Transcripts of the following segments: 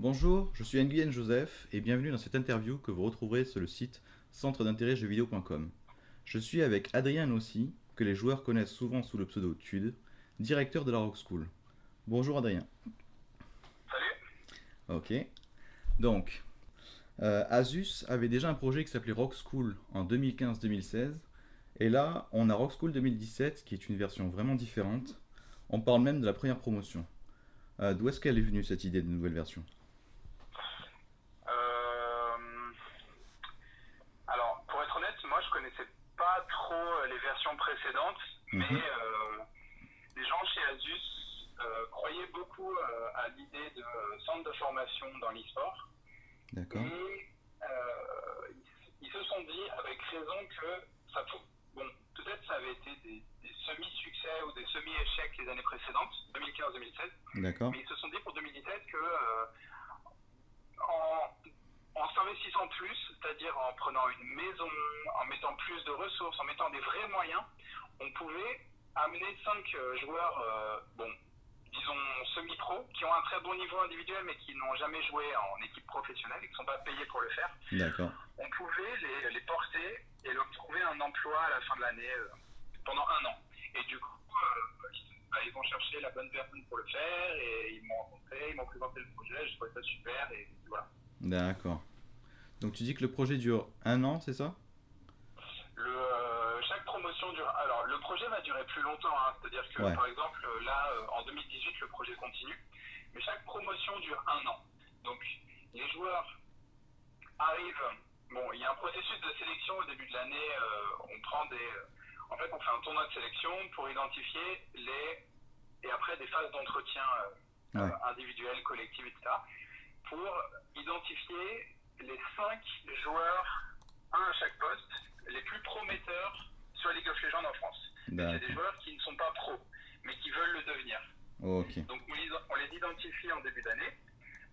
Bonjour, je suis Nguyen Joseph et bienvenue dans cette interview que vous retrouverez sur le site centre d'intérêt jeuxvideo.com. Je suis avec Adrien Nossi, que les joueurs connaissent souvent sous le pseudo Tude, directeur de la Rock School. Bonjour Adrien. Salut. Ok. Donc, euh, Asus avait déjà un projet qui s'appelait Rock School en 2015-2016. Et là, on a Rock School 2017 qui est une version vraiment différente. On parle même de la première promotion. Euh, D'où est-ce qu'elle est venue cette idée de nouvelle version Euh, Alors, pour être honnête, moi je connaissais pas trop euh, les versions précédentes, Mhm. mais euh, les gens chez Asus euh, croyaient beaucoup euh, à l'idée de centre de formation dans l'e-sport. D'accord. Et ils, ils se sont dit avec raison que ça pou- bon, peut-être ça avait été des, des semi-succès ou des semi-échecs les années précédentes, 2015-2016. D'accord. Mais ils se sont dit pour 2017 que en, en s'investissant plus, c'est-à-dire en prenant une maison, en mettant plus de ressources, en mettant des vrais moyens, on pouvait amener 5 joueurs, euh, bon, disons semi-pro, qui ont un très bon niveau individuel mais qui n'ont jamais joué en équipe professionnelle et qui ne sont pas payés pour le faire. D'accord. On pouvait les, les porter et leur trouver un emploi à la fin de l'année euh, pendant un an. Et du coup, euh, ils- bah, ils ont cherché la bonne personne pour le faire et ils m'ont rencontré, ils m'ont présenté le projet, j'ai trouvé ça super et voilà. D'accord. Donc tu dis que le projet dure un an, c'est ça? Le, euh, chaque promotion dure. Alors, le projet va durer plus longtemps, hein. c'est-à-dire que Ouais. par exemple, là, euh, en 2018, le projet continue, mais chaque promotion dure un an. Donc, les joueurs arrivent. Bon, il y a un processus de sélection au début de l'année. euh, on prend des. en fait, on fait un tournoi de sélection pour identifier les. Et après, des phases d'entretien euh, Ouais. individuelles, collectives, etc. Pour identifier les cinq joueurs, un à chaque poste, les plus prometteurs sur League of Legends en France. C'est des joueurs qui ne sont pas pros, mais qui veulent le devenir. Donc on les, on les identifie en début d'année.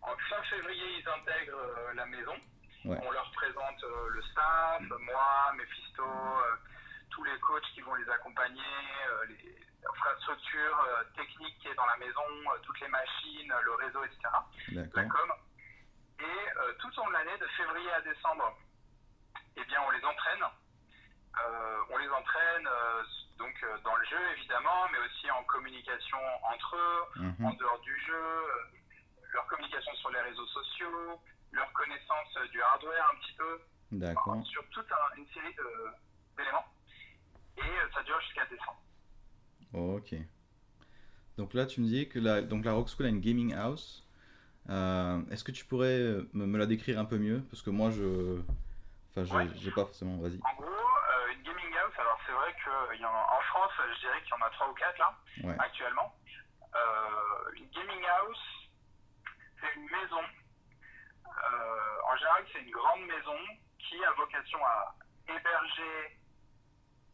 En fin février, ils intègrent euh, la maison. Ouais. On leur présente euh, le staff, moi, Mephisto, euh, tous les coachs qui vont les accompagner, les infrastructures techniques qui est dans la maison, toutes les machines, le réseau, etc. La com. Et euh, tout au long de l'année, de février à décembre, eh bien, on les entraîne. Euh, on les entraîne euh, donc dans le jeu évidemment, mais aussi en communication entre eux, Mhm. en dehors du jeu, leur communication sur les réseaux sociaux, leur connaissance du hardware un petit peu, D'accord. enfin, sur toute un- une série d'éléments. Et euh, ça dure jusqu'à décembre. Ok. Donc là, tu me dis que la, donc la Rock School a une gaming house. Euh, Est-ce que tu pourrais euh, me, me la décrire un peu mieux? Parce que moi, je. Enfin, j'ai Ouais. j'ai pas forcément. Vas-y. En gros, euh, une gaming house, alors c'est vrai qu'en France, je dirais qu'il y en a trois ou quatre là. Ouais. actuellement. Euh, une gaming house, c'est une maison. En général, c'est une grande maison qui a vocation à héberger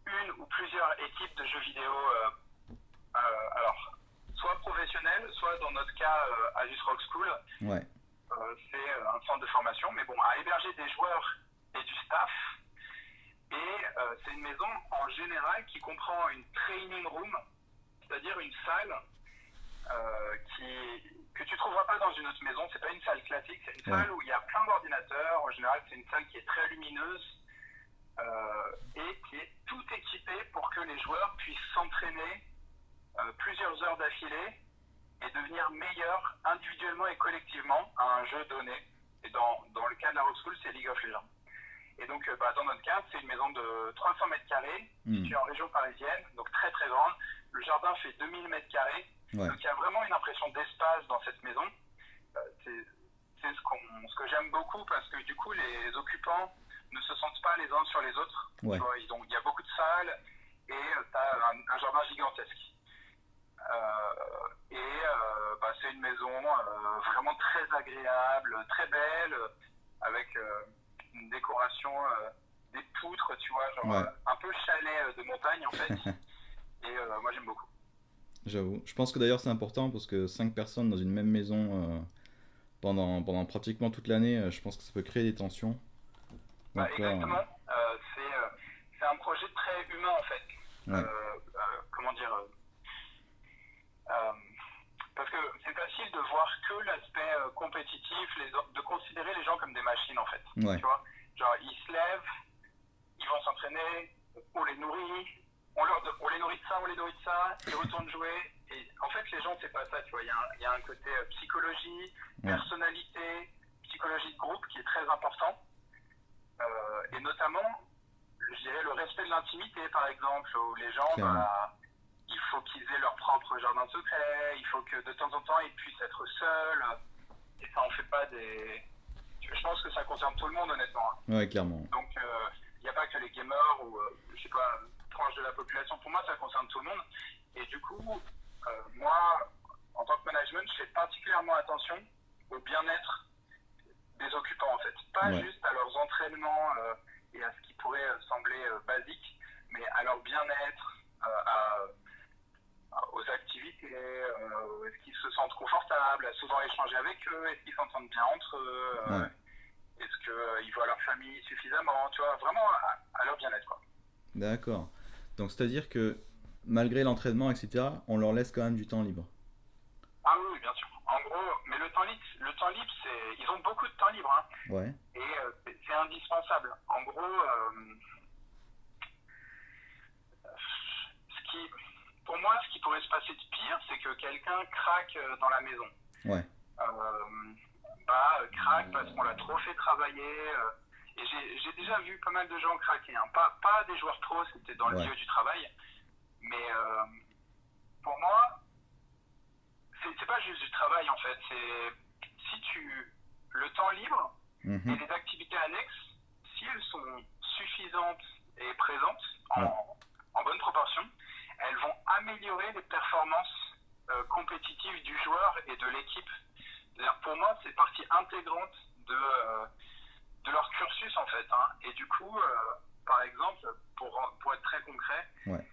une ou plusieurs équipes de jeux vidéo. alors, soit professionnelles, soit dans notre cas, euh, Asus Rock School, Ouais. euh, c'est euh, un centre de formation, mais bon, à héberger des joueurs et du staff. Et euh, c'est une maison en général qui comprend une training room, c'est-à-dire une salle qui, que tu trouveras pas dans une autre maison. C'est pas une salle classique, c'est une Ouais. salle où il y a plein d'ordinateurs. En général, c'est une salle qui est très lumineuse et qui est tout équipée pour que les joueurs puissent s'entraîner plusieurs heures d'affilée et devenir meilleurs individuellement et collectivement à un jeu donné. Et dans, dans le cas de la Rock School, c'est League of Legends. Et donc, euh, bah, dans notre cas, c'est une maison de 300 mètres carrés, Hmm. située en région parisienne, donc très très grande. Le jardin fait 2000 mètres carrés. Ouais. Donc, il y a vraiment une impression d'espace dans cette maison. Euh, c'est ce, qu'on- ce que j'aime beaucoup parce que du coup, les occupants ne se sentent pas les uns sur les autres. Ouais. Il y a beaucoup de salles et tu as un, un jardin gigantesque. Euh, et euh, bah, c'est une maison euh, vraiment très agréable, très belle, avec une décoration, des poutres, tu vois, genre Ouais. un peu chalet de montagne en fait. et moi j'aime beaucoup. J'avoue. Je pense que d'ailleurs c'est important parce que 5 personnes dans une même maison pendant, pendant pratiquement toute l'année, je pense que ça peut créer des tensions. Bah, Donc exactement. Euh, c'est euh, un projet très humain en fait. Ouais. Euh, euh, comment dire euh, euh, Parce que c'est facile de voir que l'aspect euh, compétitif, les, de considérer les gens comme des machines en fait. Ouais. Tu vois? Genre, ils se lèvent, ils vont s'entraîner, on les nourrit, on, leur, on les nourrit de ça, on les nourrit de ça, ils retournent jouer. Et en fait, les gens, c'est pas ça, tu vois. Il y, a un- il y a un côté euh, psychologie, Ouais. personnalité, psychologie de groupe qui est très important. Euh, et notamment, je dirais le respect de l'intimité, par exemple, où les gens, bah, faut qu'ils aient leur propre jardin secret, il faut que de temps en temps, ils puissent être seuls. Et ça, on fait pas des. Je pense que ça concerne tout le monde, honnêtement. Ouais, clairement. Donc, il n'y a pas que les gamers ou, euh, je sais pas, tranche de la population. Pour moi, ça concerne tout le monde. Et du coup, euh, moi, en tant que management, je fais particulièrement attention au bien-être des occupants, en fait. Pas Ouais. juste à leurs entraînements euh, et à ce qui pourrait euh, sembler euh, basique, mais à leur bien-être, euh, à- aux activités, euh, est-ce qu'ils se sentent confortables, à souvent échanger avec eux, est-ce qu'ils s'entendent bien entre eux, euh, Ouais. est-ce qu'ils voient leur famille suffisamment, tu vois, vraiment à, à leur bien-être. D'accord. Donc, c'est-à-dire que malgré l'entraînement, etc., on leur laisse quand même du temps libre. Ah oui, oui, bien sûr. En gros, mais le temps libre, le temps libre, c'est, ils ont beaucoup de temps libre, hein, Ouais. et euh, c'est, indispensable. En gros, euh, ce qui, pour moi, ce qui pourrait se passer de pire, c'est que quelqu'un craque euh, dans la maison. Ouais. Euh, bah, craque parce qu'on l'a trop fait travailler. euh, et j'ai, déjà vu pas mal de gens craquer. hein. Pas, pas des joueurs pro, c'était dans le Ouais. milieu du travail. Mais pour moi, c'est, pas juste du travail en fait. C'est si tu. Le temps libre et Mhm. les activités annexes, si elles sont suffisantes et présentes en, Ouais. en bonne proportion, elles vont améliorer les performances euh, compétitives du joueur et de l'équipe. Pour moi, c'est partie intégrante de, euh, de leur cursus en fait. hein. Et du coup, euh, par exemple, pour, pour être très concret, Ouais.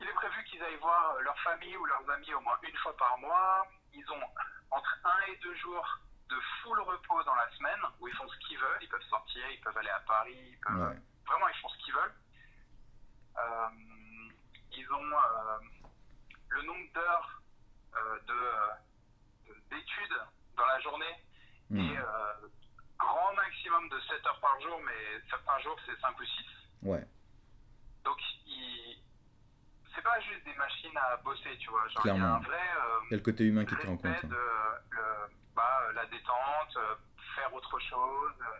il est prévu qu'ils aillent voir leur famille ou leurs amis au moins une fois par mois. Ils ont entre un et deux jours de full repos dans la semaine où ils font ce qu'ils veulent. Ils peuvent sortir, ils peuvent aller à Paris, ils peuvent- Ouais. vraiment ils font ce qu'ils veulent. Euh, ils ont euh, le nombre d'heures euh, euh, de- d'études dans la journée et euh, grand maximum de 7 heures par jour, mais certains jours c'est 5 ou 6. Ouais. Donc, il... c'est pas juste des machines à bosser, tu vois. Genre, il y a Clairement. un vrai euh, le côté humain qui est en respect compte. de hein. le- bah, la détente, euh, faire autre chose, euh,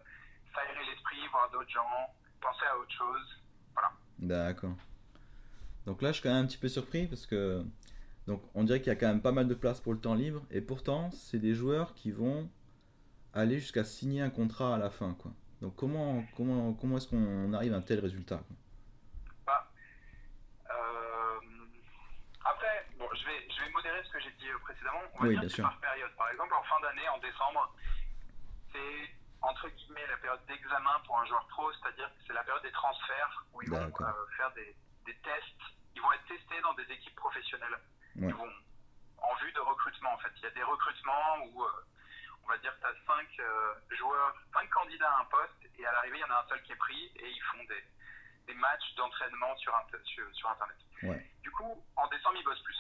s'aérer l'esprit, voir d'autres gens, penser à autre chose. D'accord. Donc là, je suis quand même un petit peu surpris parce que donc on dirait qu'il y a quand même pas mal de place pour le temps libre et pourtant, c'est des joueurs qui vont aller jusqu'à signer un contrat à la fin, quoi. Donc comment comment comment est-ce qu'on arrive à un tel résultat quoi? Euh, après, bon, je vais, je vais modérer ce que j'ai dit euh, précédemment. On va Oui, dire bien que sûr. par période. Par exemple, en fin d'année, en décembre, c'est entre guillemets la période d'examen pour un joueur pro, c'est-à-dire que c'est la période des transferts où ils vont euh, faire des, des tests. Ils vont être testés dans des équipes professionnelles. Ouais. Ils vont en vue de recrutement en fait. Il y a des recrutements où euh, on va dire tu as 5 joueurs, 5 candidats à un poste et à l'arrivée il y en a un seul qui est pris et ils font des, des matchs d'entraînement sur, sur, sur internet. Ouais. Du coup, en décembre, ils bossent plus.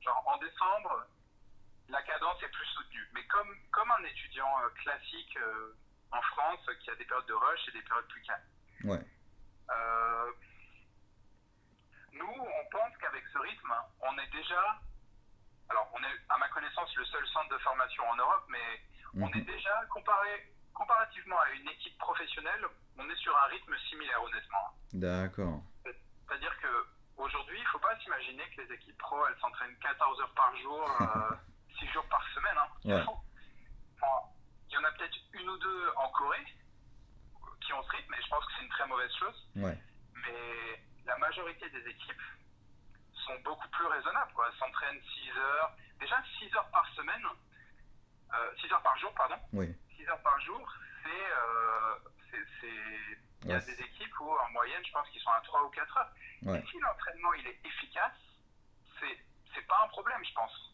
Genre, en décembre, la cadence est plus soutenue. Mais comme, comme un étudiant euh, classique euh, en France qui a des périodes de rush et des périodes plus calmes. Ouais. Euh, nous, on pense qu'avec ce rythme, on est déjà. Alors, on est, à ma connaissance, le seul centre de formation en Europe, mais on Mhm. est déjà, comparé, comparativement à une équipe professionnelle, on est sur un rythme similaire, honnêtement. D'accord. C'est-à-dire que aujourd'hui, il ne faut pas s'imaginer que les équipes pro, elles s'entraînent 14 heures par jour, euh, 6 jours par semaine. Hein. Ouais. Enfin, il y en a peut-être une ou deux en Corée qui ont ce rythme, et je pense que c'est une très mauvaise chose. Ouais. Mais la majorité des équipes sont beaucoup plus raisonnables. Quoi. Elles s'entraînent 6 heures. Déjà, 6 heures par semaine, 6 heures par jour, pardon. Oui. 6 heures par jour, c'est. euh, Il y a Ouais, des équipes où, en moyenne, je pense qu'ils sont à 3 ou 4 heures. Ouais. Et si l'entraînement il est efficace, c'est c'est pas un problème, je pense.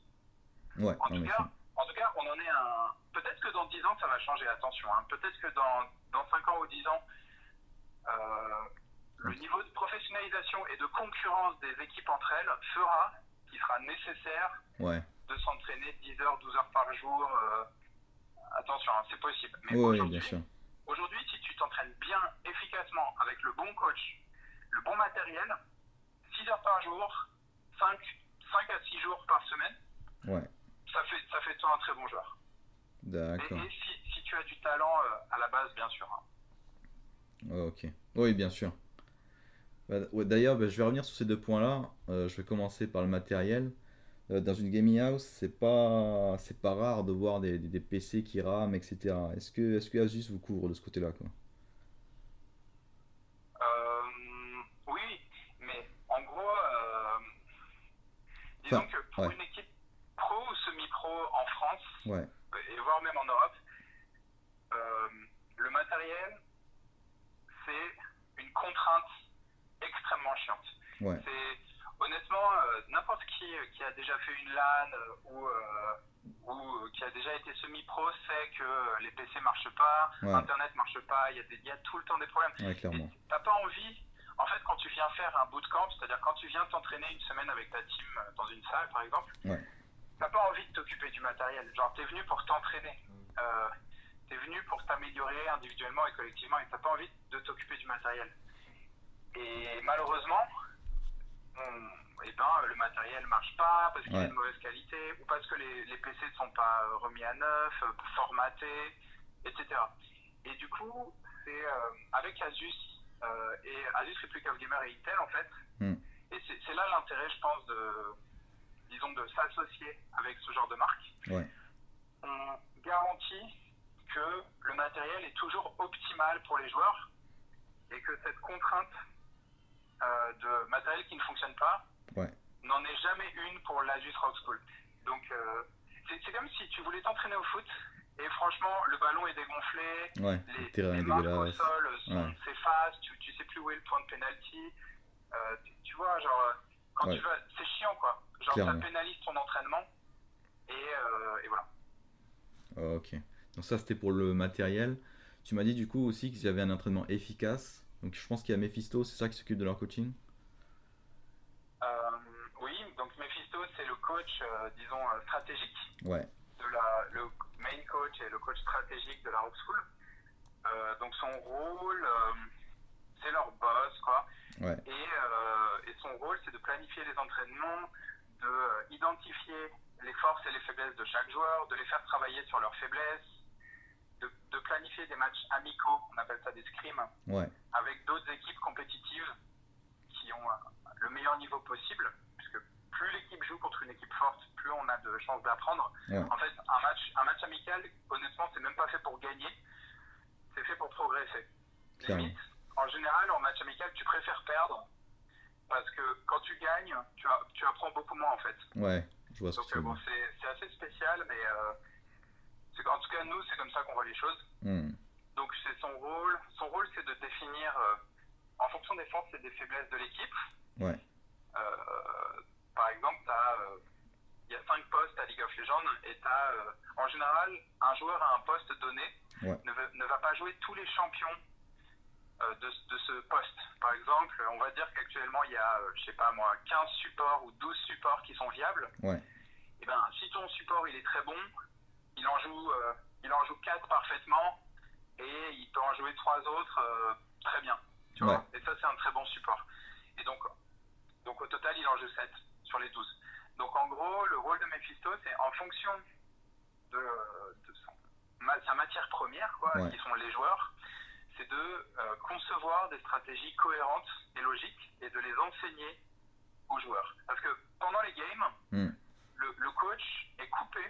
Ouais. En tout, cas, en tout cas, on en est un. Peut-être que dans 10 ans, ça va changer, attention. hein. Peut-être que dans, dans 5 ans ou 10 ans, euh, le niveau de professionnalisation et de concurrence des équipes entre elles fera qu'il sera nécessaire Ouais. de s'entraîner 10 heures, 12 heures par jour. euh, attention, hein, c'est possible. Mais Oui, oui, aujourd'hui, bien sûr. Aujourd'hui, si tu t'entraînes bien, efficacement, avec le bon coach, le bon matériel, 6 heures par jour, 5, 5 à 6 jours par semaine, Ouais, ça fait, ça fait de toi un très bon joueur. D'accord. et si, si tu as du talent euh, à la base, bien sûr. hein. Ouais, ok. Oui, bien sûr. Bah, ouais, D'ailleurs, bah, je vais revenir sur ces deux points-là. Euh, je vais commencer par le matériel. Euh, dans une gaming house, c'est pas, c'est pas rare de voir des, des- des PC qui rament, etc. Est-ce que, est-ce que Asus vous couvre de ce côté-là, quoi? Euh, oui, mais en gros, disons Enfin, que pour ouais. une équipe pro ou semi-pro en France, Ouais, et voire même en Europe, le matériel, c'est une contrainte. Ouais, C'est honnêtement euh, n'importe qui euh, qui a déjà fait une LAN euh, ou, ou qui a déjà été semi-pro sait que les PC marchent pas, Ouais. Internet marche pas, il y, y a tout le temps des problèmes. ouais, clairement. T'as pas envie, en fait, quand tu viens faire un bootcamp, c'est-à-dire quand tu viens t'entraîner une semaine avec ta team dans une salle, par exemple, t'as pas envie de t'occuper du matériel. Genre, t'es venu pour t'entraîner. Euh, t'es venu pour t'améliorer individuellement et collectivement et t'as pas envie de t'occuper du matériel. Et malheureusement, on- eh ben, le matériel marche pas parce qu'il Ouais. est de mauvaise qualité ou parce que les, les PC ne sont pas euh, remis à neuf, euh, formatés, etc. Et du coup, c'est euh, avec Asus et Asus Replica of Gamer et Intel en fait. Hmm. Et c'est c'est là l'intérêt, je pense, de disons de s'associer avec ce genre de marque. Ouais. On garantit que le matériel est toujours optimal pour les joueurs et que cette contrainte euh, de qui ne fonctionne pas Ouais. n'en est jamais une pour l'Asus Rock School. Donc euh, c'est comme si tu voulais t'entraîner au foot et franchement le ballon est dégonflé, Ouais, le les, terrain les marques au sol s'effacent, tu, tu sais plus où est le point de penalty. Euh, tu, vois, genre, quand Ouais. tu vas, c'est chiant quoi. Genre, Clairement. ça pénalise ton entraînement. Et, euh, et voilà. Ah, ok. Donc ça, c'était pour le matériel. Tu m'as dit du coup aussi qu'ils avaient un entraînement efficace. Donc je pense qu'il y a Mephisto, c'est ça qui s'occupe de leur coaching? Euh, oui, donc Mephisto, c'est le coach, euh, disons, euh, stratégique, Ouais, de la, le main coach et le coach stratégique de la Rock School. Euh, donc son rôle, c'est leur boss, quoi. ouais, Et, et son rôle, c'est de planifier les entraînements, de identifier les forces et les faiblesses de chaque joueur, de les faire travailler sur leurs faiblesses, de, de planifier des matchs amicaux, on appelle ça des scrims, ouais, avec d'autres équipes compétitives qui ont le meilleur niveau possible, plus l'équipe joue contre une équipe forte, plus on a de chances d'apprendre. En fait, un match, un match amical, honnêtement, c'est même pas fait pour gagner, c'est fait pour progresser. Limite, en général, en match amical, tu préfères perdre, parce que quand tu gagnes, tu, apprends beaucoup moins en fait. ouais, je vois ce que tu veux bon, c'est assez spécial, mais euh, en tout cas, nous, c'est comme ça qu'on voit les choses. Hmm, Donc c'est son rôle. Son rôle, c'est de définir, euh, en fonction des forces et des faiblesses de l'équipe. Ouais, Euh, par exemple, euh, il y a cinq postes à League of Legends et t'as, euh, en général, un joueur à un poste donné Ouais. ne, va- ne va pas jouer tous les champions euh, de, de ce poste. Par exemple, on va dire qu'actuellement, il y a, je sais pas moi, 15 supports ou 12 supports qui sont viables. ouais, Et ben, si ton support il est très bon, il en joue, euh, il en joue 4 parfaitement et il peut en jouer trois autres euh, très bien. Tu vois Et ça, c'est un très bon support. Et donc, donc au total, il en joue 7 sur les 12. Donc en gros, le rôle de Mephisto, c'est en fonction de, de son- ma- sa matière première, quoi, Ouais. qui sont les joueurs, c'est de euh, concevoir des stratégies cohérentes et logiques et de les enseigner aux joueurs. Parce que pendant les games, Hmm. le, le coach est coupé.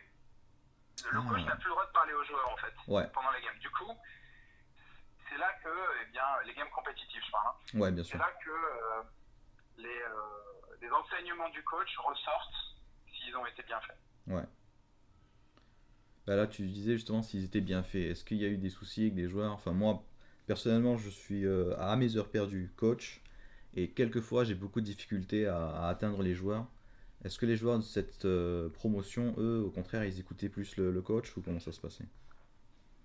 Le Ah. coach n'a plus le droit de parler aux joueurs en fait ouais, pendant les games. Du coup, c'est là que, eh bien, les games compétitifs, je parle, hein, ouais, bien c'est là que euh, les, euh, les enseignements du coach ressortent s'ils ont été bien faits. Ouais. Bah là, tu disais justement s'ils étaient bien faits. Est-ce qu'il y a eu des soucis avec des joueurs? Enfin, moi, personnellement, je suis euh, à mes heures perdues coach et quelquefois j'ai beaucoup de difficultés à, à atteindre les joueurs. Est-ce que les joueurs de cette euh, promotion, eux, au contraire, ils écoutaient plus le, le coach ou comment ça se passait?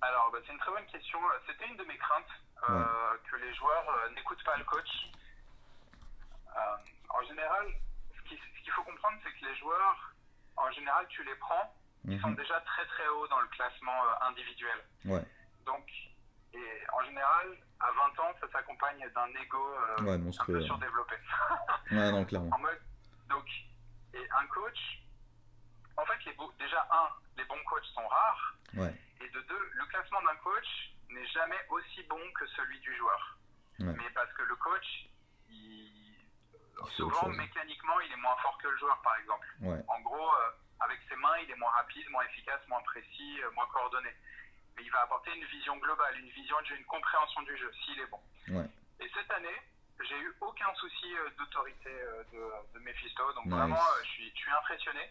Alors, bah, c'est une très bonne question. C'était une de mes craintes euh, que les joueurs euh, n'écoutent pas le coach. Euh, en général, ce qui- ce qu'il faut comprendre, c'est que les joueurs en général, tu les prends, ils sont Mhm. déjà très très hauts dans le classement euh, individuel. Ouais, Donc, et en général, à 20 ans, ça s'accompagne d'un ego euh, ouais, un peu ouais. surdéveloppé. Ouais, non, clairement. En mode, donc, et un coach, en fait, les déjà, un, les bons coachs sont rares, Ouais, et de deux, le classement d'un coach n'est jamais aussi bon que celui du joueur. Ouais. Mais parce que le coach, il- souvent, mécaniquement, il est moins fort que le joueur, par exemple. ouais, En gros, euh, avec ses mains, il est moins rapide, moins efficace, moins précis, euh, moins coordonné. Mais il va apporter une vision globale, une vision, une compréhension du jeu, s'il est bon. ouais. Et cette année, j'ai eu aucun souci euh, d'autorité de, de Mephisto. Donc Nice. vraiment, je suis, je suis impressionné.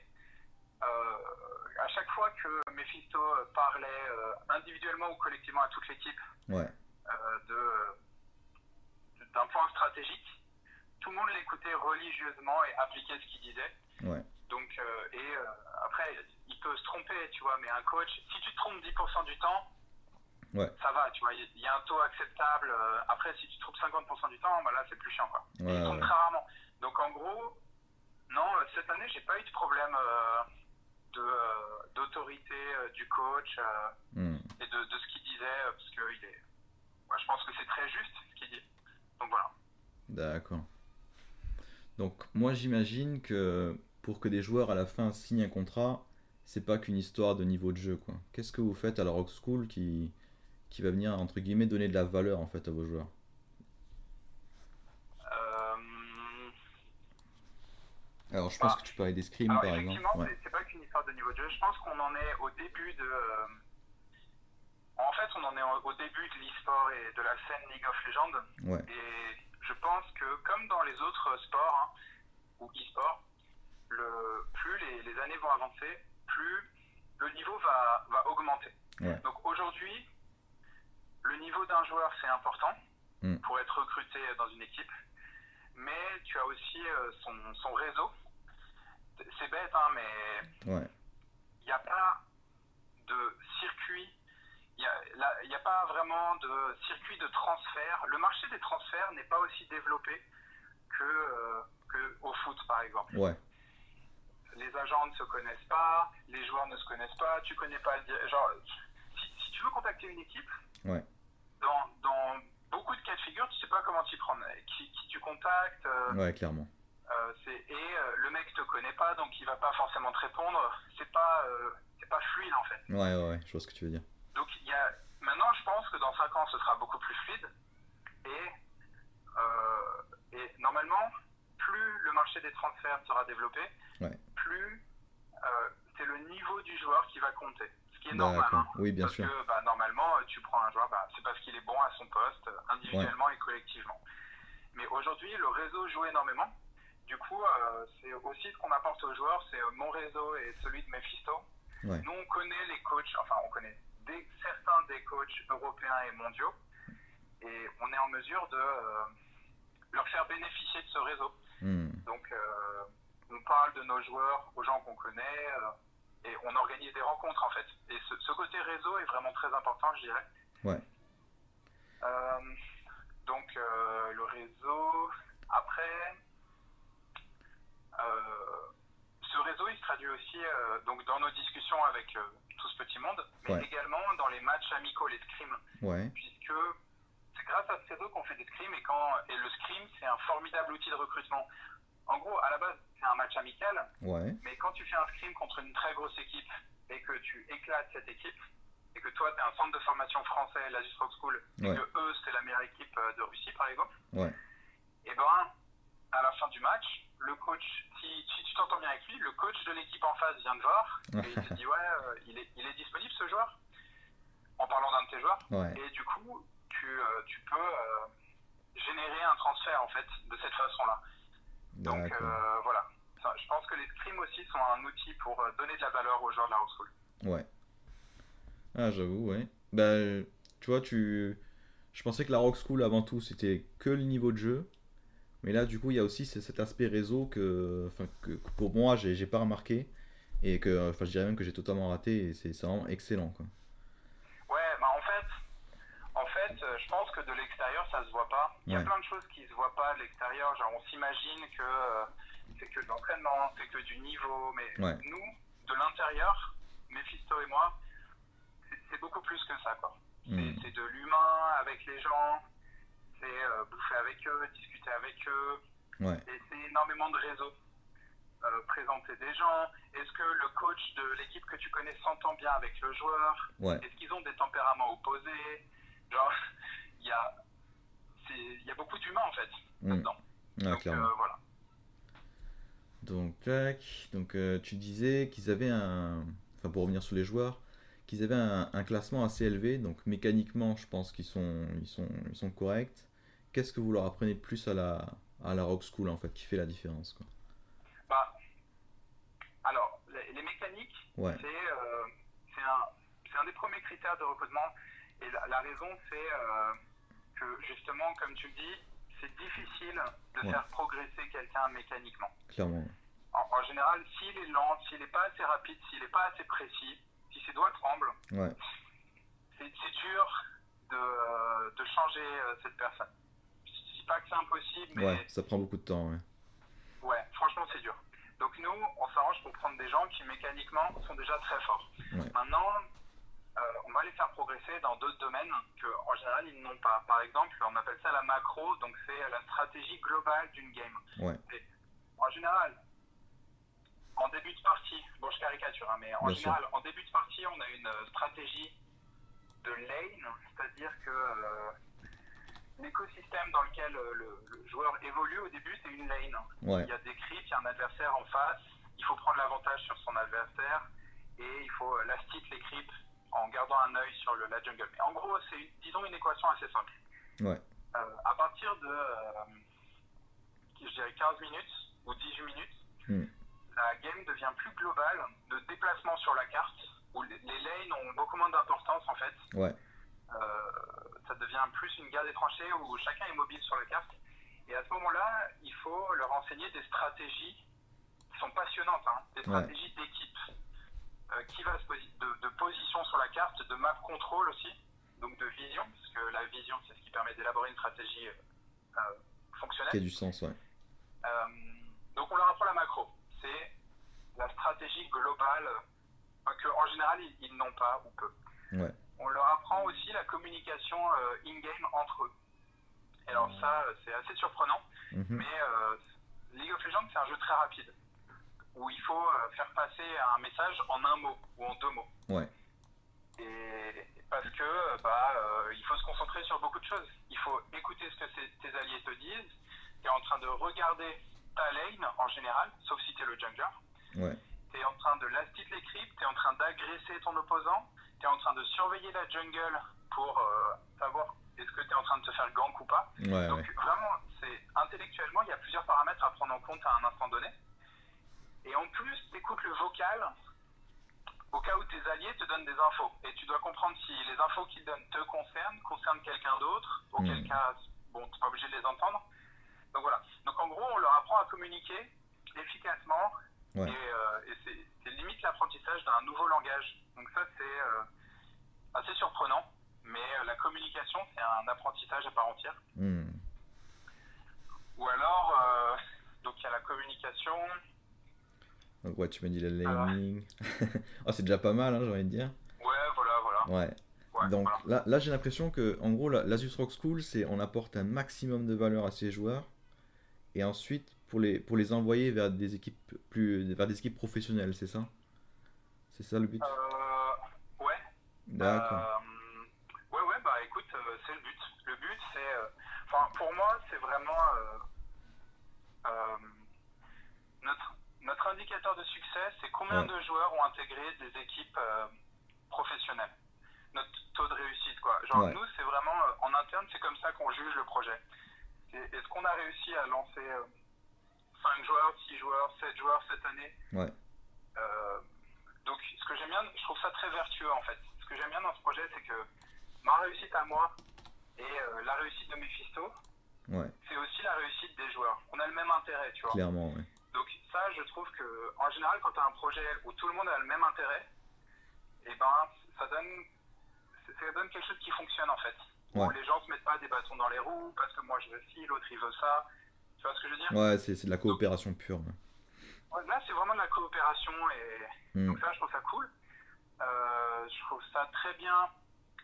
À chaque fois que Mephisto parlait individuellement ou collectivement à toute l'équipe Ouais, d'un point stratégique, le monde l'écoutait religieusement et appliquait ce qu'il disait. ouais, Donc, euh, et euh, après, il peut se tromper, tu vois, mais un coach, si tu te trompes 10% du temps, Ouais. ça va, tu vois, il y a un taux acceptable. Euh, Après, si tu te trompes 50% du temps, bah là, c'est plus chiant, quoi. Ouais, il tombe très rarement. Donc, en gros, non, cette année, j'ai pas eu de problème d'autorité du coach Hmm. et de, de ce qu'il disait, parce que il est, je pense que c'est très juste ce qu'il dit. Donc, voilà. D'accord. Donc moi j'imagine que pour que des joueurs à la fin signent un contrat, c'est pas qu'une histoire de niveau de jeu quoi. Qu'est-ce que vous faites à la Rock School qui qui va venir entre guillemets donner de la valeur en fait à vos joueurs? Euh, Alors je pense Bah, que tu parlais des scrims Alors par exemple. effectivement, Ouais. c'est- pas qu'une histoire de niveau de jeu. Je pense qu'on en est au début de. euh, En fait, on en est au début de l'e-sport et de la scène League of Legends. Ouais. Et je pense que, comme dans les autres sports hein, ou e-sport, le, plus les, les années vont avancer, plus le niveau va, va augmenter. Ouais. Donc aujourd'hui, le niveau d'un joueur, c'est important Mm. pour être recruté dans une équipe. Mais tu as aussi euh, son, son réseau. C'est- bête, hein, mais Ouais. il n'y a pas de circuit, il n'y a, pas vraiment de circuit de transfert. Le marché des transferts n'est pas aussi développé que, euh, que au foot, par exemple. Ouais. Les agents ne se connaissent pas, les joueurs ne se connaissent pas, tu connais pas genre si, si tu veux contacter une équipe, Ouais. dans, dans beaucoup de cas de figure, tu sais pas comment t'y prendre, qui, qui tu contactes, euh, Ouais, clairement. euh, et le mec te connaît pas, donc il va pas forcément te répondre. C'est pas c'est pas fluide en fait. Ouais, ouais, ouais, je vois ce que tu veux dire. Donc il y a maintenant, je pense que dans 5 ans, ce sera beaucoup plus fluide et euh, et normalement, plus le marché des transferts sera développé, Ouais. plus euh, c'est le niveau du joueur qui va compter. Ce qui est normal. Hein. Oui, bien parce sûr. que bah, normalement, euh, tu prends un joueur, bah, c'est parce qu'il est bon à son poste, individuellement et collectivement. Mais aujourd'hui, le réseau joue énormément. Du coup, euh, c'est aussi ce qu'on apporte aux joueurs, c'est mon réseau et celui de Mephisto. Ouais. Nous, on connaît les coachs, enfin, on connaît des, certains des coachs européens et mondiaux, et on est en mesure de euh, leur faire bénéficier de ce réseau. Hmm. Donc, euh, on parle de nos joueurs aux gens qu'on connaît euh, et on organise des rencontres en fait. Et ce, ce côté réseau est vraiment très important, je dirais. Ouais. Donc, le réseau. Après, ce réseau il se traduit aussi donc dans nos discussions avec tout ce petit monde, mais Ouais. également dans les matchs amicaux, les scrims Ouais. puisque c'est grâce à ce réseau qu'on fait des scrims et, quand, et le scrim c'est un formidable outil de recrutement. En gros, à la base, c'est un match amical, Ouais. mais quand tu fais un scrim contre une très grosse équipe et que tu éclates cette équipe, et que toi, tu es un centre de formation français, la Just Rock School, et que eux, c'est la meilleure équipe euh, de Russie, par exemple, et ben, à la fin du match, le coach, si, si tu t'entends bien avec lui, le coach de l'équipe en face vient te voir et il te dit Ouais, euh, il, est, il est disponible ce joueur? En parlant d'un de tes joueurs. Ouais. Et du coup, tu, euh, tu peux euh, générer un transfert en fait de cette façon-là. Donc voilà. Ça, je pense que les scrims aussi sont un outil pour donner de la valeur aux joueurs de la Rock School. Ouais. Ah, j'avoue, ouais. Bah, tu vois, tu... Je pensais que la Rock School, avant tout, c'était que le niveau de jeu. Mais là, du coup, il y a aussi ce- cet aspect réseau que, enfin, que, que pour moi, j'ai pas remarqué. Et que, enfin, je dirais même que j'ai totalement raté. Et c'est vraiment excellent, quoi. Ouais, bah en fait, en fait, euh, je pense que de l'extérieur, ça se voit pas. Il y a Ouais. plein de choses qui se voient pas de l'extérieur. Genre, on s'imagine que euh, c'est que de l'entraînement, c'est que du niveau. Mais Ouais. nous, de l'intérieur, Mephisto et moi, c'est- beaucoup plus que ça, quoi. Hmm. c'est de l'humain avec les gens, c'est euh, bouffer avec eux, discuter avec eux, Ouais. et c'est énormément de réseaux. Euh, présenter des gens. Est-ce que le coach de l'équipe que tu connais s'entend bien avec le joueur? Ouais. Est-ce qu'ils ont des tempéraments opposés? Genre, il y a, y a beaucoup d'humains en fait Hmm. là-dedans. Donc euh, voilà. Donc, tac. Donc, euh, tu disais qu'ils avaient un. Enfin, pour revenir sur les joueurs, qu'ils avaient un, un classement assez élevé. Donc, mécaniquement, je pense qu'ils sont, ils sont, ils sont corrects. Qu'est-ce que vous leur apprenez de plus à la, à la Rock School, en fait, qui fait la différence, quoi Bah, alors, les, les mécaniques, Ouais. c'est euh, c'est un, des premiers critères de recrutement. Et la, la raison, c'est euh, que justement, comme tu le dis, c'est difficile de Ouais. faire progresser quelqu'un mécaniquement. Clairement. En, en général, s'il est lent, s'il n'est pas assez rapide, s'il n'est pas assez précis, si ses doigts tremblent, Ouais. c'est dur de, de changer euh, cette personne. Dis pas que c'est impossible, mais Ouais, ça prend beaucoup de temps, ouais. ouais, franchement, c'est dur. Donc nous, on s'arrange pour prendre des gens qui mécaniquement sont déjà très forts. Ouais. Maintenant, euh, on va les faire progresser dans d'autres domaines que, en général, ils n'ont pas. Par exemple, on appelle ça la macro, donc c'est la stratégie globale d'une game. Ouais. Et, en général, en début de partie, bon, je caricature, hein, mais en Bien sûr. général, en début de partie, on a une euh, stratégie de lane, c'est-à-dire que euh, l'écosystème dans lequel euh, le, le joueur évolue au début, c'est une lane. Ouais. Il y a des creeps, il y a un adversaire en face, il faut prendre l'avantage sur son adversaire et il faut euh, les creeps en gardant un œil sur le, la jungle. Mais en gros, c'est une- disons une équation assez simple. Ouais. Euh, à partir de euh, je dirais 15 minutes ou 18 minutes, Hmm. la game devient plus globale de déplacement sur la carte où les, les lanes ont beaucoup moins d'importance en fait. Ouais. Euh, ça devient plus une guerre des tranchées où chacun est mobile sur la carte. Et à ce moment-là, il faut leur enseigner des stratégies qui sont passionnantes, hein, des Ouais. stratégies d'équipe. Euh, qui va se posi- de, de position sur la carte, de map control aussi, donc de vision, parce que la vision, c'est ce qui permet d'élaborer une stratégie euh, fonctionnelle. Qui a du sens, ouais. Euh, donc on leur apprend la macro. C'est la stratégie globale euh, que en général ils, ils n'ont pas ou peu. Ouais. On leur apprend aussi la communication euh, in-game entre eux. Et alors ça, c'est assez surprenant, Mhm. mais euh, League of Legends, c'est un jeu très rapide, où il faut euh, faire passer un message en un mot ou en deux mots. Ouais. Et parce que bah, il faut se concentrer sur beaucoup de choses. Il faut écouter ce que tes alliés te disent. Tu es en train de regarder ta lane en général, sauf si tu es le jungler. Ouais. Tu es en train de last les creeps, tu es en train d'agresser ton opposant, tu es en train de surveiller la jungle pour euh, savoir est-ce que tu es en train de te faire gank ou pas. Ouais, Donc ouais. vraiment, c'est intellectuellement, il y a plusieurs paramètres à prendre en compte à un instant donné. Et en plus, tu écoutes le vocal au cas où tes alliés te donnent des infos. Et tu dois comprendre si les infos qu'ils donnent te concernent, concernent quelqu'un d'autre, auquel Mm. cas, bon, tu pas obligé de les entendre. Donc voilà. Donc en gros, on leur apprend à communiquer efficacement. Ouais. Et, euh, et c'est- limite l'apprentissage d'un nouveau langage. Donc ça, c'est euh, assez surprenant. Mais euh, la communication, c'est un apprentissage à part entière. Hmm. Ou alors, euh, donc il y a la communication. Donc, ouais, tu m'as dit le Alors. laning. oh, c'est déjà pas mal, hein, j'ai envie de dire. Ouais, voilà, voilà. Ouais. Ouais, Donc voilà. là, là j'ai l'impression que, en gros, la- l'Asus Rock School, c'est on apporte un maximum de valeur à ses joueurs, et ensuite pour les pour les envoyer vers des équipes plus vers des équipes professionnelles, c'est ça? C'est ça le but? Euh, ouais. D'accord. Euh, ouais, ouais, bah écoute, euh, c'est le but. Le but, c'est. euh, Enfin, pour moi, c'est vraiment. euh, notre, notre indicateur de succès, c'est combien Ouais. de joueurs ont intégré des équipes professionnelles. Notre taux de réussite, quoi. Genre, Ouais. nous, c'est vraiment. euh, en interne, c'est comme ça qu'on juge le projet. Est-ce qu'on a réussi à lancer 5 joueurs, 6 joueurs, 7 joueurs cette année Ouais. Euh, donc, ce que j'aime bien, je trouve ça très vertueux en fait. Ce que j'aime bien dans ce projet, c'est que ma réussite à moi et euh, la réussite de Mephisto, Ouais, c'est aussi la réussite des joueurs. On a le même intérêt, tu vois. clairement, ouais. Donc, ça, je trouve que, en général, quand tu as un projet où tout le monde a le même intérêt, et ben, ça donne. ça donne quelque chose qui fonctionne en fait. Où les gens se mettent pas des bâtons dans les roues parce que moi je veux ci, l'autre il veut ça. Tu vois ce que je veux dire Ouais, c'est de la coopération pure. là, c'est vraiment de la coopération et hmm. donc ça, je trouve ça cool. Euh, je trouve ça très bien.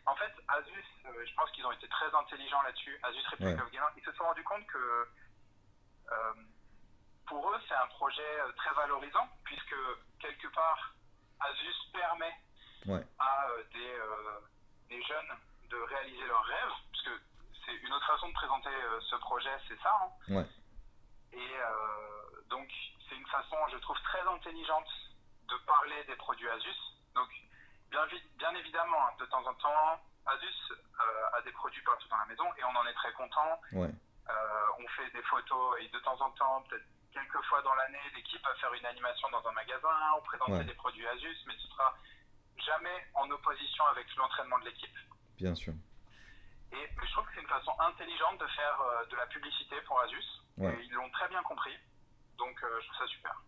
En fait, Asus, euh, je pense qu'ils ont été très intelligents là-dessus. Asus Republic of Gamers, ils se sont rendus compte que euh, pour eux, c'est un projet très valorisant puisque quelque part, Asus permet à des, des, jeunes de réaliser leurs rêves, parce que c'est une autre façon de présenter ce projet, c'est ça. Hein. Et donc, c'est une façon, je trouve, très intelligente de parler des produits Asus. Donc, bien, bien évidemment, hein, de temps en temps, Asus euh, a des produits partout dans la maison et on en est très content. Ouais. Euh, on fait des photos et de temps en temps, peut-être quelques fois dans l'année, l'équipe va faire une animation dans un magasin ou présenter des produits Asus, mais ce sera jamais en opposition avec l'entraînement de l'équipe. Bien sûr. Et je trouve que c'est une façon intelligente de faire euh, de la publicité pour Asus. Et ils l'ont très bien compris. Donc je trouve ça super.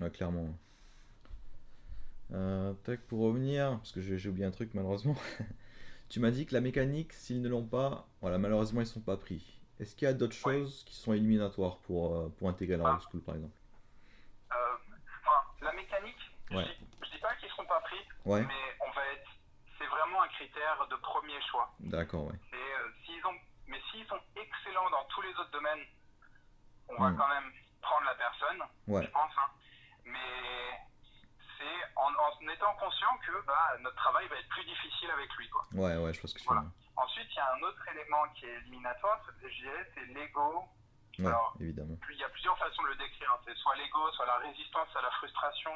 Ouais, clairement. Euh, pour revenir, parce que j'ai oublié un truc malheureusement. tu m'as dit que la mécanique, s'ils ne l'ont pas, voilà, malheureusement ils sont pas pris. Est-ce qu'il y a d'autres choses qui sont éliminatoires pour, euh, pour intégrer la ah. School par exemple? Euh, La mécanique, je, dis, dis pas qu'ils seront pas pris, mais on va être, c'est vraiment un critère de premier choix. D'accord, ouais. Euh, ont, mais s'ils sont excellents dans tous les autres domaines, on va quand même prendre la personne, je pense. Hein. Mais en, étant conscient que bah, notre travail va être plus difficile avec lui. Quoi. Ouais, ouais, je pense que c'est Ensuite, il y a un autre élément qui est éliminatoire, c'est l'ego. Ouais, évidemment. Il y a plusieurs façons de le décrire. Hein. C'est soit l'ego, soit la résistance à la frustration,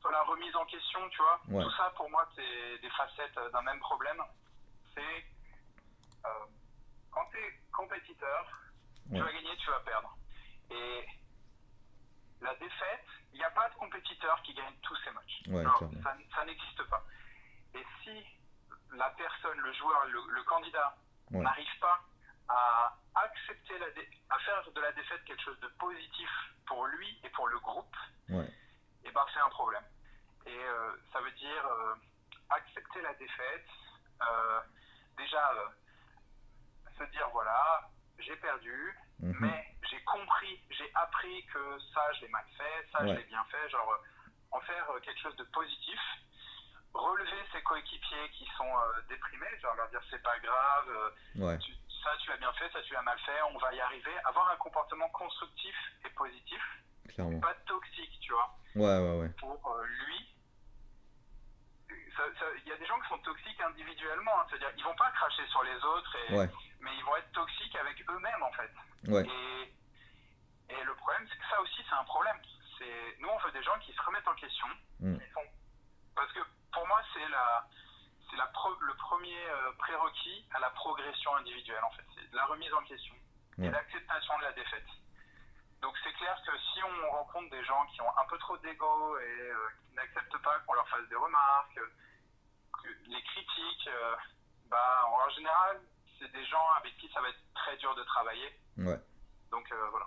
soit la remise en question, tu vois. Tout ça, pour moi, c'est des facettes d'un même problème. C'est euh, quand tu es compétiteur, tu vas gagner, tu vas perdre. Et la défaite, il n'y a pas de compétiteur qui gagne tous ses matchs. ça, n'existe pas. Et si la personne, le joueur, le, candidat n'arrive pas à accepter la à faire de la défaite quelque chose de positif pour lui et pour le groupe, et eh ben c'est un problème. Et euh, ça veut dire euh, accepter la défaite, euh, déjà se dire voilà, j'ai perdu, mhm. mais j'ai compris, j'ai appris que ça, je l'ai mal fait, ça, je l'ai bien fait, genre euh, en faire euh, quelque chose de positif, relever ses coéquipiers qui sont euh, déprimés, genre leur dire c'est pas grave, ça tu l'as bien fait, ça tu l'as mal fait, on va y arriver, avoir un comportement constructif et positif, pas toxique, tu vois. Ouais, ouais, ouais. Pour lui, il y a des gens qui sont toxiques individuellement, hein. c'est-à-dire ils vont pas cracher sur les autres, mais ils vont être toxiques avec eux-mêmes en fait. Et, et, le problème, c'est que ça aussi c'est un problème. C'est nous on veut des gens qui se remettent en question, mm. parce que pour moi c'est la c'est la le premier euh, prérequis à la progression individuelle en fait, c'est la remise en question et l'acceptation de la défaite. Donc c'est clair que si on rencontre des gens qui ont un peu trop d'ego et euh, qui n'acceptent pas qu'on leur fasse des remarques, les critiques, euh, bah, en général, c'est des gens avec qui ça va être très dur de travailler. Ouais. Donc euh, voilà.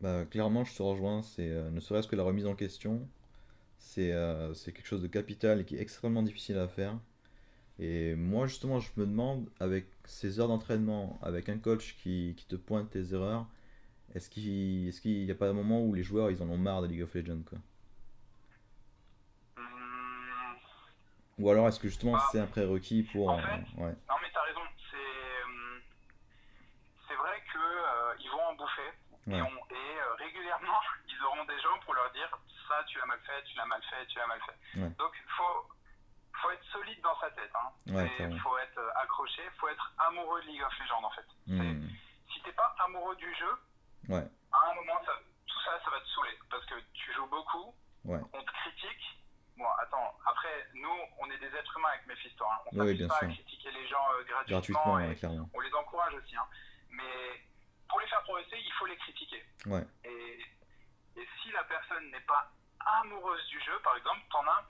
Bah, clairement, je te rejoins. C'est ne serait-ce que la remise en question, c'est quelque chose de capital et qui est extrêmement difficile à faire. Et moi, justement, je me demande, avec ces heures d'entraînement, avec un coach qui, qui te pointe tes erreurs, est-ce qu'il n'y a pas un moment où les joueurs ils en ont marre de League of Legends quoi hmm. Ou alors est-ce que justement bah, c'est un prérequis pour. En fait, ouais. Non mais t'as raison, c'est c'est vrai qu'ils euh, ils vont en bouffer et, euh, régulièrement ils auront des gens pour leur dire ça tu l'as mal fait, tu l'as mal fait, tu l'as mal fait. Donc faut faut être solide dans sa tête, hein. il faut être euh, accroché, faut être amoureux de League of Legends en fait. Hmm. Si t'es pas amoureux du jeu. À un moment, tout ça, ça va te saouler. Parce que tu joues beaucoup, on te critique. Bon, attends, après, nous, on est des êtres humains avec Mephisto. Hein. On ne pas à critiquer les gens euh, gratuitement. on les encourage aussi. Hein. Mais pour les faire progresser, il faut les critiquer. Et, et si la personne n'est pas amoureuse du jeu, par exemple, t'en as,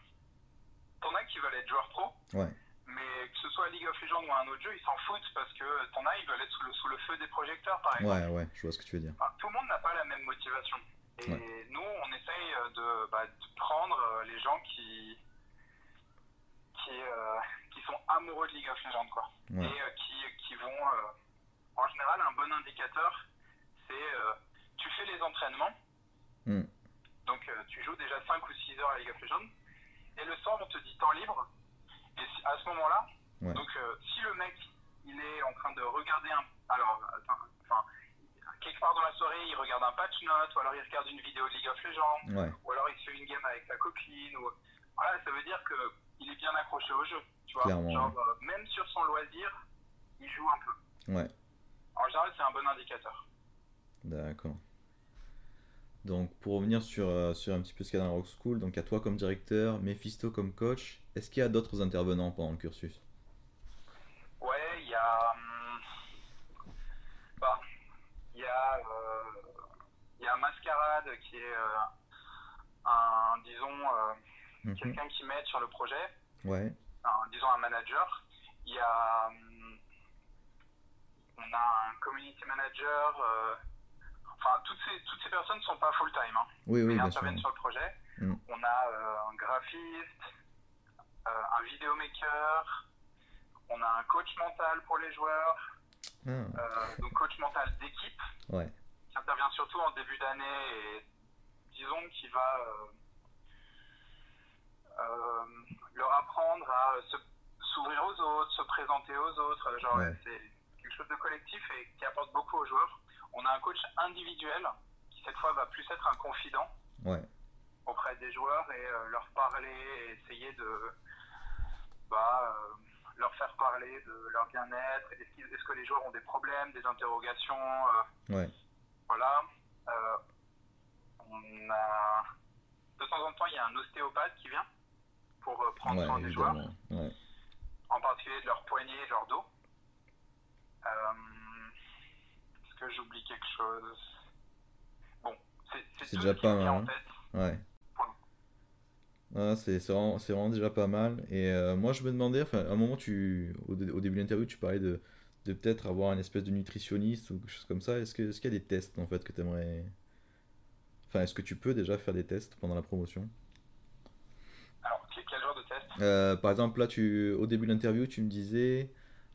en as qui veulent être joueurs pro. Ouais mais que ce soit League of Legends ou un autre jeu, ils s'en foutent parce que ton œil veut être sous le, sous le, feu des projecteurs, par exemple. Ouais, ouais, je vois ce que tu veux dire. tout le monde n'a pas la même motivation. Et nous, on essaye de, bah, de, prendre euh, les gens qui, qui, euh, qui amoureux de League of Legends, quoi. Ouais. Et euh, qui, qui vont. euh, en général, un bon indicateur, c'est. euh, tu fais les entraînements. Hmm. Donc, euh, tu joues déjà 5 ou 6 heures à League of Legends. Et le soir, on te dit temps libre. Et à ce moment-là, Ouais. donc euh, si le mec, il est en train de regarder un. Alors, attends, quelque part dans la soirée, il regarde un patch note, ou alors il regarde une vidéo de League of Legends, Ouais, ou alors il se fait une game avec sa copine, ou. Voilà, ça veut dire que il est bien accroché au jeu. Tu vois, Clairement, Genre, euh, même sur son loisir, il joue un peu. ouais, En général, c'est un bon indicateur. d'accord. Donc, pour revenir sur, euh, sur un petit peu ce qu'il y a dans la Rock School, donc à toi comme directeur, Mephisto comme coach, est-ce qu'il y a d'autres intervenants pendant le cursus? Ouais, il y a. hum, Bah, il y a. euh, Il y a Mascarade qui est euh, un, disons, euh, Mhm. quelqu'un qui m'aide sur le projet, Ouais, un- disons un manager. Il y a. hum, On a un community manager. euh, Enfin, toutes ces, toutes ces personnes ne sont pas full-time, hein, oui, oui, mais bien sûr. interviennent sur le projet. Mm. On a un graphiste, un vidéomaker, on a un coach mental pour les joueurs, Ah, euh, donc coach mental d'équipe, ouais, qui intervient surtout en début d'année et disons qui va euh, euh, leur apprendre à se- s'ouvrir aux autres, se présenter aux autres. Genre, Ouais. c'est quelque chose de collectif et qui apporte beaucoup aux joueurs. On a un coach individuel qui cette fois va plus être un confident ouais, auprès des joueurs et euh, leur parler et essayer de bah, euh, leur faire parler de leur bien-être. Est-ce, que les joueurs ont des problèmes, des interrogations ouais, Voilà. Euh, on a de temps en temps il y a un ostéopathe qui vient pour euh, prendre soin des joueurs. Ouais, en particulier de leur poignet et de leur dos. Euh, est-ce que j'oublie quelque chose? Bon, c'est, déjà ce pas mal, en hein. tête. ouais. Ah, c'est vraiment, déjà pas mal. Et euh, moi, je me demandais, enfin, à un moment, tu, au début de l'interview, tu parlais de, de peut-être avoir une espèce de nutritionniste ou quelque chose comme ça. Est-ce que, est-ce qu'il y a des tests, en fait, que tu aimerais... Enfin, est-ce que tu peux déjà faire des tests pendant la promotion? Alors, quel, genre de test Euh, par exemple, là, tu, au début de l'interview, tu me disais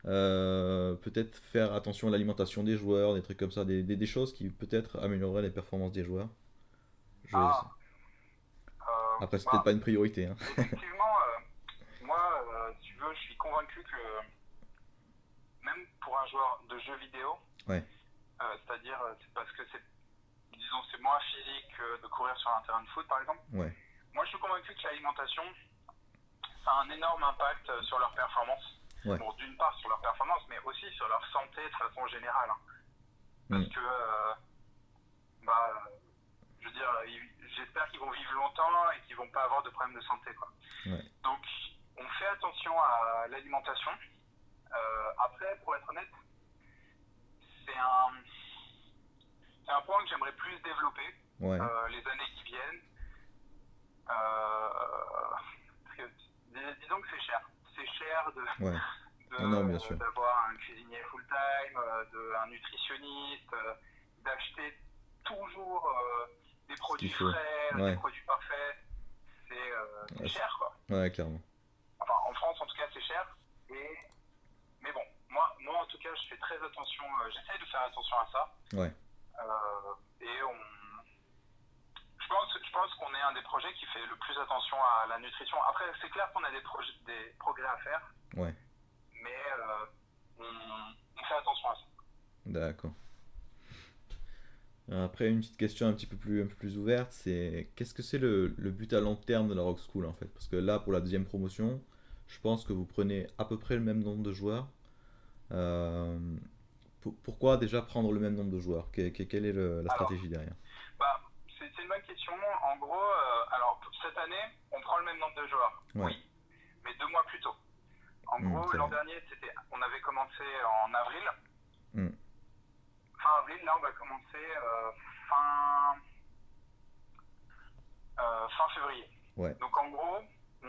euh, peut-être faire attention à l'alimentation des joueurs, des trucs comme ça, des, des, des choses qui peut-être amélioreraient les performances des joueurs. Je- Ah. Euh, Après, c'est bah, peut-être pas une priorité, hein. Effectivement, euh, moi, si tu veux, je suis convaincu que pour un joueur de jeux vidéo, Ouais. euh, c'est-à-dire euh, c'est parce que c'est, disons, c'est moins physique que de courir sur un terrain de foot, par exemple. Ouais. Moi, je suis convaincu que l'alimentation, ça a un énorme impact euh, sur leur performance. Ouais. Bon, d'une part sur leur performance, mais aussi sur leur santé de façon générale. hein. Parce Mm. que, euh, bah, je veux dire, j'espère qu'ils vont vivre longtemps et qu'ils vont pas avoir de problèmes de santé, quoi. Ouais. Donc, on fait attention à l'alimentation. Euh, après, pour être honnête, c'est un, c'est un point que j'aimerais plus développer Ouais. euh, les années qui viennent. Euh, parce que, dis- disons que c'est cher. C'est cher de, Ouais. sûr. d'avoir un cuisinier full-time, un nutritionniste, d'acheter toujours euh, des produits frais, Ouais. des produits parfaits. C'est euh, Ouais, cher, quoi. Ouais, clairement. Enfin, en France, en tout cas, c'est cher. Et... Moi, moi, en tout cas, je fais très attention. euh, J'essaie de faire attention à ça. Ouais. Euh, et on... je pense, je pense qu'on est un des projets qui fait le plus attention à la nutrition. Après, c'est clair qu'on a des, projets, des progrès à faire, Ouais. mais euh, on, on fait attention à ça. D'accord. Après, une petite question un petit peu plus, un peu plus ouverte, c'est qu'est-ce que c'est le, le but à long terme de la Rock School en fait? Parce que là, pour la deuxième promotion, je pense que vous prenez à peu près le même nombre de joueurs. Euh, pour- pourquoi déjà prendre le même nombre de joueurs? Que- que- quelle est le- la Alors, stratégie derrière? Bah, c'est une bonne question. En gros, euh, alors cette année, on prend le même nombre de joueurs. Ouais. Oui, mais deux mois plus tôt. En Hmm, gros, l'an dernier, c'était, on avait commencé en avril. Hmm. Fin avril, là, on va commencer euh, fin euh, fin février. Ouais. Donc en gros, on,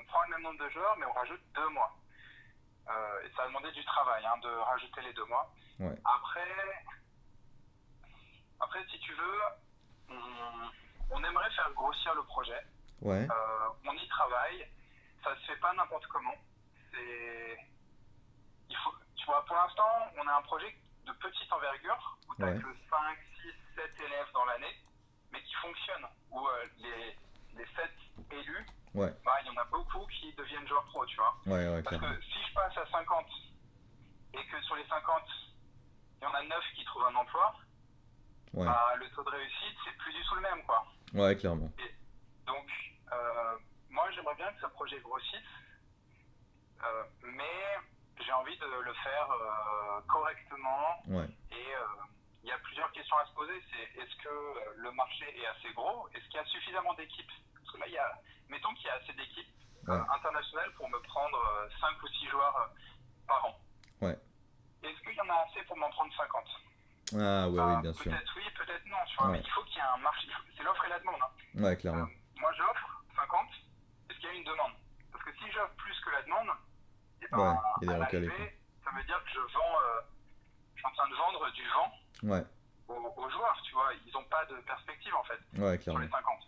on prend le même nombre de joueurs, mais on rajoute deux mois. Euh, et ça a demandé du travail hein, de rajouter les deux mois. Ouais. Après, après, si tu veux, on, on aimerait faire grossir le projet. Ouais. Euh, on y travaille. Ça se fait pas n'importe comment. C'est l'instant, on a un projet de petite envergure, où tu Ouais. que 5, 6, 7 élèves dans l'année, mais qui fonctionne, où euh, les, les 7 élus, Ouais. bah, il y en a beaucoup qui deviennent joueurs pro, tu vois. Ouais, ouais, Parce clairement. que si je passe à 50 et que sur les 50, il y en a 9 qui trouvent un emploi, bah, le taux de réussite, c'est plus du tout le même, quoi. ouais, clairement. Donc, euh, moi, j'aimerais bien que ce projet grossisse, euh, mais j'ai envie de le faire euh, correctement. Ouais, Et il y a plusieurs questions à se poser. C'est est-ce que le marché est assez gros? Est-ce qu'il y a suffisamment d'équipes? Parce que là, il y a, mettons qu'il y a assez d'équipes euh, Ouais. internationales pour me prendre 5 ou 6 joueurs euh, par an. Ouais. Est-ce qu'il y en a assez pour m'en prendre 50 ah, ouais, oui, bien sûr. Peut-être oui, peut-être non. Tu vois, Ouais. mais il faut qu'il y ait un marché. C'est l'offre et la demande. hein. Ouais, clairement. Euh, moi, j'offre 50. Est-ce qu'il y a une demande? Parce que si j'offre plus que la demande, eh ben, Ouais, il y a des ça veut dire que je vends. euh, je suis en train de vendre du vent Ouais, aux, aux joueurs, tu vois. Ils n'ont pas de perspective en fait ouais, sur les 50.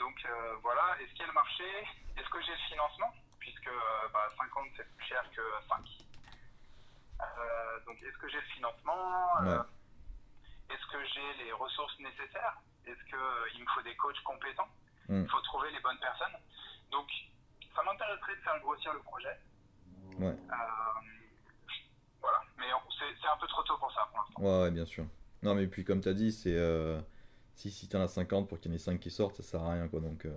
Donc euh, voilà, est-ce qu'il y a le marché? Est-ce que j'ai le financement? Puisque euh, bah, 50 c'est plus cher que 5. Euh, donc est-ce que j'ai le financement? Ouais. Est-ce que j'ai les ressources nécessaires? Est-ce qu'il me faut des coachs compétents? Mm. Il faut trouver les bonnes personnes. Donc ça m'intéresserait de faire grossir le projet. Ouais. Voilà, mais c'est un peu trop tôt pour ça pour l'instant. Ouais, ouais, bien sûr. Non, mais puis comme t'as dit, c'est. Si si t'en as 50 pour qu'il y en ait 5 qui sortent, ça sert à rien, quoi. Donc. euh,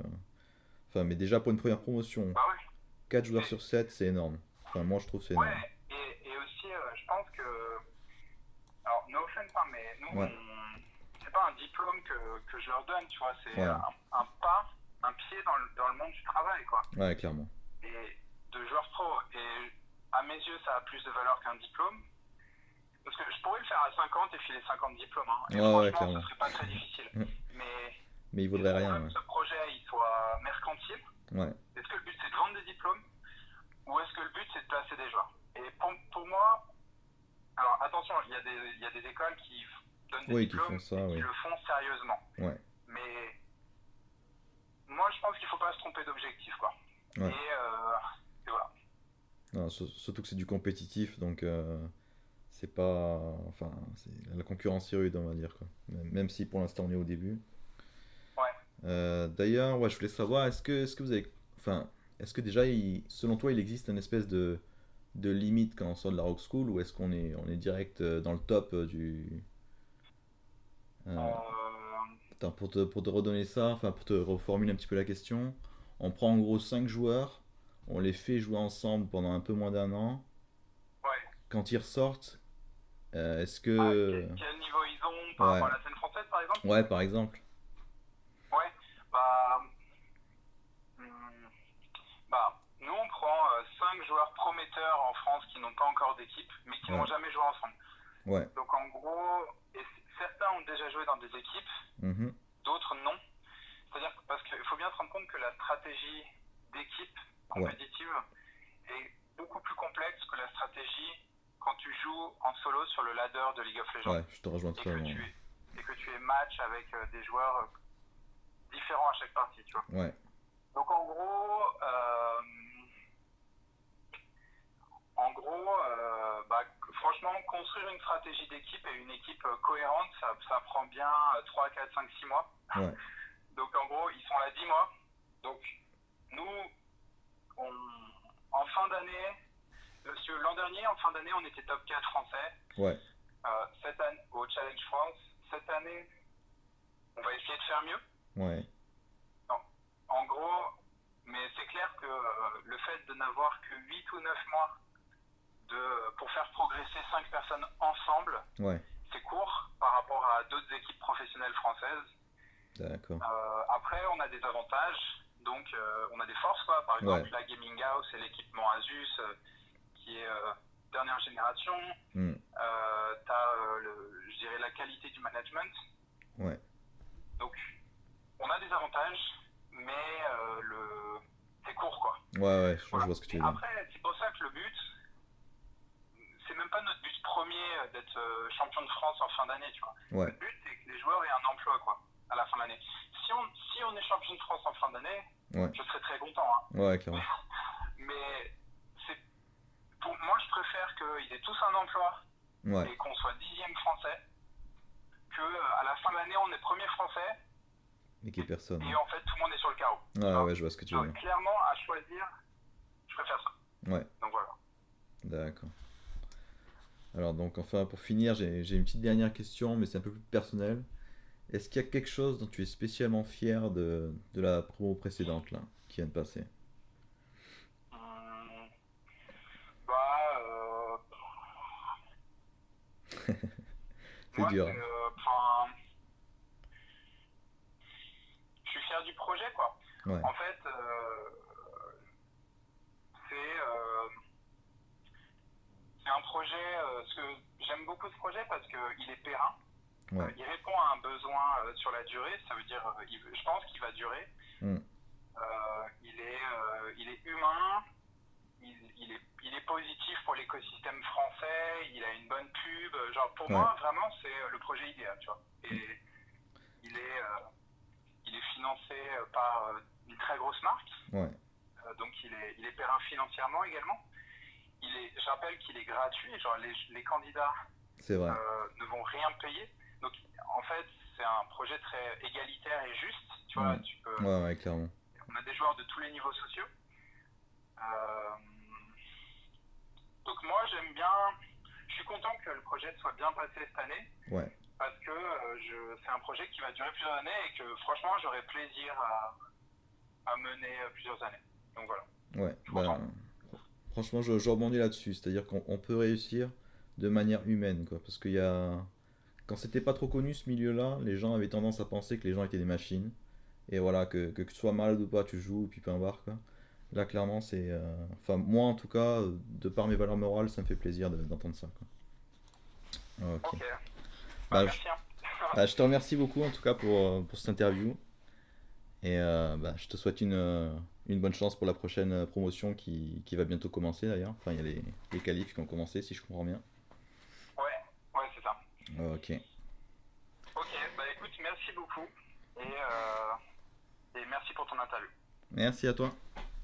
Enfin, mais déjà pour une première promotion, Bah ouais. 4 joueurs sur 7, c'est énorme. Enfin, moi je trouve que c'est énorme. Ouais, et, et aussi, euh, je pense que. Alors, no offense, hein, mais nous, Ouais. on- c'est pas un diplôme que, que je leur donne, tu vois, c'est un, un pas, un pied dans le, dans le monde du travail, quoi. Ouais, clairement. Et de joueur pro. Et à mes yeux, ça a plus de valeur qu'un diplôme. Parce que je pourrais le faire à 50 et filer 50 diplômes. Hein. Et Ouais, ouais, franchement, clairement. ce serait pas très difficile. Mm. Mais Mais il vaudrait rien. que ce projet il soit mercantile. Ouais. ouais. Est-ce que le but c'est de vendre des diplômes ou est-ce que le but c'est de placer des joueurs Et pour, pour moi, alors attention, il y, a des, il y a des écoles qui donnent des Oui, qui diplômes font ça, et qui oui. le font sérieusement. Ouais. Mais moi je pense qu'il faut pas se tromper d'objectif quoi. Ouais. Et, euh, et voilà. Non, surtout que c'est du compétitif, donc euh, c'est pas. Enfin, la concurrence est rude, on va dire, quoi. Même, si pour l'instant on est au début. Ouais. Euh, D'ailleurs, ouais, je voulais savoir, est-ce que, est-ce que vous avez. Enfin, est-ce que déjà, il- selon toi, il existe une espèce de, de limite quand on sort de la Rock School, ou est-ce qu'on est, on est direct euh, dans le top euh, du. Euh, Euh, Attends, pour te, pour te redonner ça, enfin pour te reformuler un petit peu la question, on prend en gros 5 joueurs, on les fait jouer ensemble pendant un peu moins d'un an. ouais. Quand ils ressortent, euh, est-ce Ah, que... quel, quel niveau ils ont par Ouais. rapport à la scène française par exemple? Ouais, par exemple. Ouais, bah, hum, bah, nous on prend 5 joueurs prometteurs en France qui n'ont pas encore d'équipe, mais qui Ouais. n'ont jamais joué ensemble. Ouais. Donc en gros, et certains ont déjà joué dans des équipes, Mhm. d'autres non. C'est-à-dire parce qu'il faut bien se rendre compte que la stratégie d'équipe compétitive est beaucoup plus complexe que la stratégie quand tu joues en solo sur le ladder de League of Legends Ouais, je te rejoins et que tu es, et que tu es match avec euh, des joueurs euh, différents à chaque partie, tu vois. Ouais, Donc en gros, euh, en gros, euh, bah, franchement, construire une stratégie d'équipe et une équipe euh, cohérente, ça, ça prend bien euh, 3, 4, 5, 6 mois. Ouais. Donc en gros, ils sont là 10 mois. Donc nous, on- en fin d'année, parce que l'an dernier, en fin d'année, on était top 4 français. ouais, Euh, cette année, au Challenge France, cette année, on va essayer de faire mieux. ouais, En gros, mais c'est clair que euh, le fait de n'avoir que 8 ou 9 mois de, pour faire progresser 5 personnes ensemble, ouais, c'est court par rapport à d'autres équipes professionnelles françaises. d'accord. Euh, après, on a des avantages, donc euh, on a des forces, quoi. Par exemple, Ouais. la Gaming House et l'équipement Asus, euh, qui est euh, dernière génération. Hmm. Euh, T'as, euh, le- je dirais, la qualité du management. Ouais. Donc, on a des avantages, mais le... c'est court, quoi. Ouais, ouais, je, je Voilà. vois ce que tu Et veux dire. Après, c'est pour ça que le but, c'est même pas notre but premier d'être champion de France en fin d'année, tu vois. Ouais, Le but, c'est que les joueurs aient un emploi, quoi, à la fin de l'année. Si on, si on est champion de France en fin d'année, Ouais. je serais très content, hein. ouais, clairement. Mais pour moi, je préfère qu'il qu'ils aient tous un emploi Ouais, et qu'on soit dixième français, que euh, à la fin de l'année on est premier français mais qu'il y ait personne. et en fait tout le monde est sur le carreau. Ah ouais, je vois ce que tu veux dire. clairement, à choisir, je préfère ça. Ouais. Donc voilà. D'accord. Alors donc enfin pour finir, j'ai j'ai une petite dernière question, mais c'est un peu plus personnel. Est-ce qu'il y a quelque chose dont tu es spécialement fier de, de la promo précédente là, qui vient de passer? Hum, bah, euh, C'est moi, dur. euh, enfin, je suis fier du projet, quoi. Ouais, En fait, euh, c'est euh, c'est un projet, ce que j'aime beaucoup ce projet parce qu'il est périn. Ouais. Il répond à un besoin sur la durée, ça veut dire, je pense qu'il va durer. Mm. Il, est, il est humain, il, il est, il est positif pour l'écosystème français, il a une bonne pub. Genre, pour Ouais. moi, vraiment, c'est euh, le projet idéal, tu vois. Et il est, euh, il est financé euh, par une très grosse marque, ouais, euh, donc il est, il est périn financièrement également. Il est, je rappelle qu'il est gratuit, genre les, les candidats vrai. euh, ne vont rien payer. Donc en fait, c'est un projet très égalitaire et juste. Tu vois, Ouais. tu peux, Ouais, ouais, clairement. on a des joueurs de tous les niveaux sociaux. Euh, donc moi, j'aime bien. Je suis content que le projet soit bien passé cette année Ouais, parce que euh, je- c'est un projet qui va durer plusieurs années et que franchement, j'aurai plaisir à, à mener euh, plusieurs années. Donc voilà. ouais. Bah, franchement, je, je rebondis là-dessus. C'est-à-dire qu'on on peut réussir de manière humaine, quoi. Parce qu'il y a... Quand c'était pas trop connu ce milieu-là, les gens avaient tendance à penser que les gens étaient des machines. Et voilà, que, que, que tu sois malade ou pas, tu joues, puis peu importe, quoi. Là, clairement, c'est... euh, Enfin, moi, en tout cas, de par mes valeurs morales, ça me fait plaisir de- d'entendre ça, quoi. Ok. Bah, Bah, merci. hein. Bah, je te remercie beaucoup en tout cas pour, euh, pour cette interview. Et euh, bah, je te souhaite une, euh, une bonne chance pour la prochaine euh, promotion qui, qui va bientôt commencer d'ailleurs. Enfin, il y a les, les qualifs qui ont commencé si je comprends bien. Ouais, ouais, c'est ça. Ok. Ok, bah écoute, merci beaucoup et, euh, et merci pour ton interview. Merci à toi.